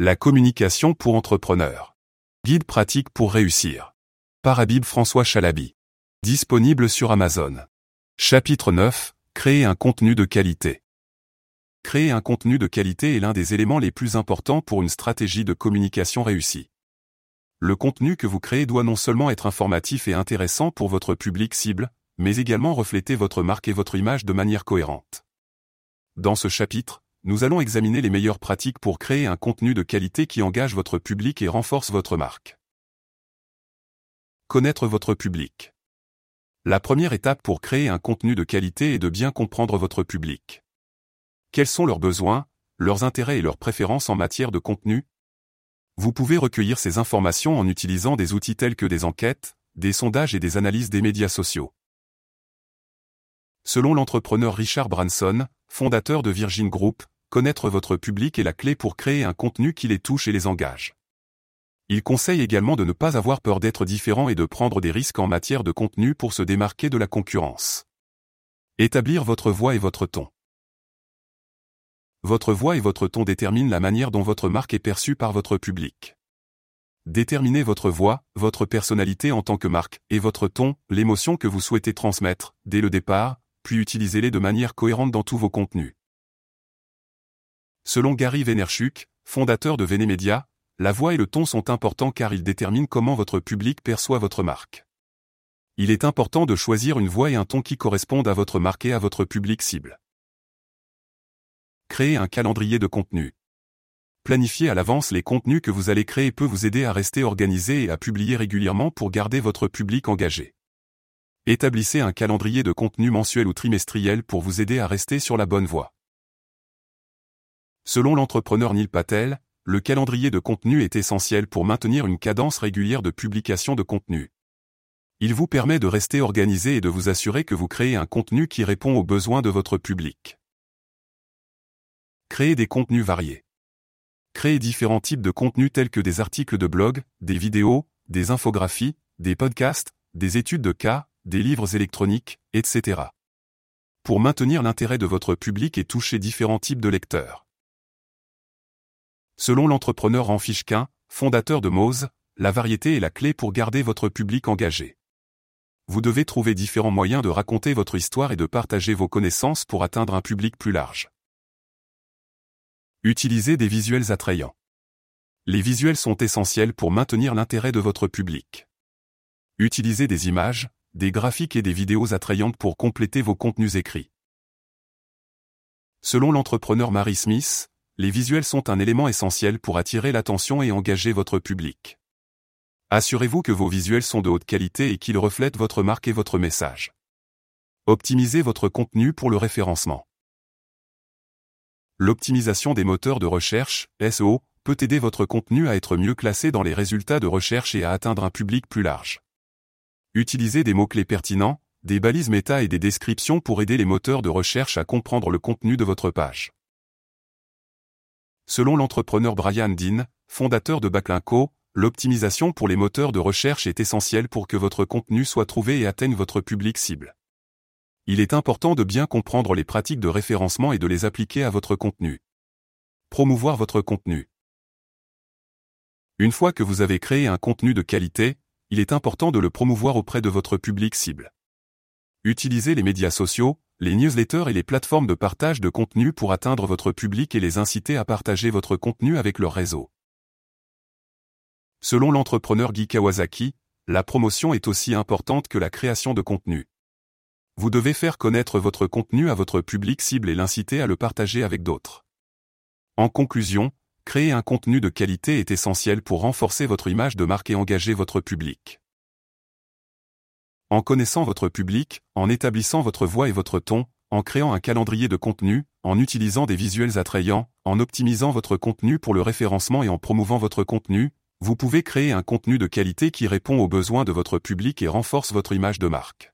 La communication pour entrepreneurs. Guide pratique pour réussir. Par Habib François Chalabi. Disponible sur Amazon. Chapitre 9. Créer un contenu de qualité. Créer un contenu de qualité est l'un des éléments les plus importants pour une stratégie de communication réussie. Le contenu que vous créez doit non seulement être informatif et intéressant pour votre public cible, mais également refléter votre marque et votre image de manière cohérente. Dans ce chapitre, nous allons examiner les meilleures pratiques pour créer un contenu de qualité qui engage votre public et renforce votre marque. Connaître votre public. La première étape pour créer un contenu de qualité est de bien comprendre votre public. Quels sont leurs besoins, leurs intérêts et leurs préférences en matière de contenu? Vous pouvez recueillir ces informations en utilisant des outils tels que des enquêtes, des sondages et des analyses des médias sociaux. Selon l'entrepreneur Richard Branson, fondateur de Virgin Group, connaître votre public est la clé pour créer un contenu qui les touche et les engage. Il conseille également de ne pas avoir peur d'être différent et de prendre des risques en matière de contenu pour se démarquer de la concurrence. Établir votre voix et votre ton. Votre voix et votre ton déterminent la manière dont votre marque est perçue par votre public. Déterminez votre voix, votre personnalité en tant que marque, et votre ton, l'émotion que vous souhaitez transmettre, dès le départ, puis utilisez-les de manière cohérente dans tous vos contenus. Selon Gary Vaynerchuk, fondateur de Venemedia, la voix et le ton sont importants car ils déterminent comment votre public perçoit votre marque. Il est important de choisir une voix et un ton qui correspondent à votre marque et à votre public cible. Créer un calendrier de contenu. Planifier à l'avance les contenus que vous allez créer peut vous aider à rester organisé et à publier régulièrement pour garder votre public engagé. Établissez un calendrier de contenu mensuel ou trimestriel pour vous aider à rester sur la bonne voie. Selon l'entrepreneur Neil Patel, le calendrier de contenu est essentiel pour maintenir une cadence régulière de publication de contenu. Il vous permet de rester organisé et de vous assurer que vous créez un contenu qui répond aux besoins de votre public. Créer des contenus variés. Créer différents types de contenus tels que des articles de blog, des vidéos, des infographies, des podcasts, des études de cas, des livres électroniques, etc. Pour maintenir l'intérêt de votre public et toucher différents types de lecteurs. Selon l'entrepreneur Anfichquin, fondateur de Mose, la variété est la clé pour garder votre public engagé. Vous devez trouver différents moyens de raconter votre histoire et de partager vos connaissances pour atteindre un public plus large. Utilisez des visuels attrayants. Les visuels sont essentiels pour maintenir l'intérêt de votre public. Utilisez des images, des graphiques et des vidéos attrayantes pour compléter vos contenus écrits. Selon l'entrepreneur Mary Smith, les visuels sont un élément essentiel pour attirer l'attention et engager votre public. Assurez-vous que vos visuels sont de haute qualité et qu'ils reflètent votre marque et votre message. Optimisez votre contenu pour le référencement. L'optimisation des moteurs de recherche, SEO, peut aider votre contenu à être mieux classé dans les résultats de recherche et à atteindre un public plus large. Utilisez des mots-clés pertinents, des balises méta et des descriptions pour aider les moteurs de recherche à comprendre le contenu de votre page. Selon l'entrepreneur Brian Dean, fondateur de Backlinko, l'optimisation pour les moteurs de recherche est essentielle pour que votre contenu soit trouvé et atteigne votre public cible. Il est important de bien comprendre les pratiques de référencement et de les appliquer à votre contenu. Promouvoir votre contenu. Une fois que vous avez créé un contenu de qualité, il est important de le promouvoir auprès de votre public cible. Utilisez les médias sociaux, les newsletters et les plateformes de partage de contenu pour atteindre votre public et les inciter à partager votre contenu avec leur réseau. Selon l'entrepreneur Guy Kawasaki, la promotion est aussi importante que la création de contenu. Vous devez faire connaître votre contenu à votre public cible et l'inciter à le partager avec d'autres. En conclusion, Créer un contenu de qualité est essentiel pour renforcer votre image de marque et engager votre public. En connaissant votre public, en établissant votre voix et votre ton, en créant un calendrier de contenu, en utilisant des visuels attrayants, en optimisant votre contenu pour le référencement et en promouvant votre contenu, vous pouvez créer un contenu de qualité qui répond aux besoins de votre public et renforce votre image de marque.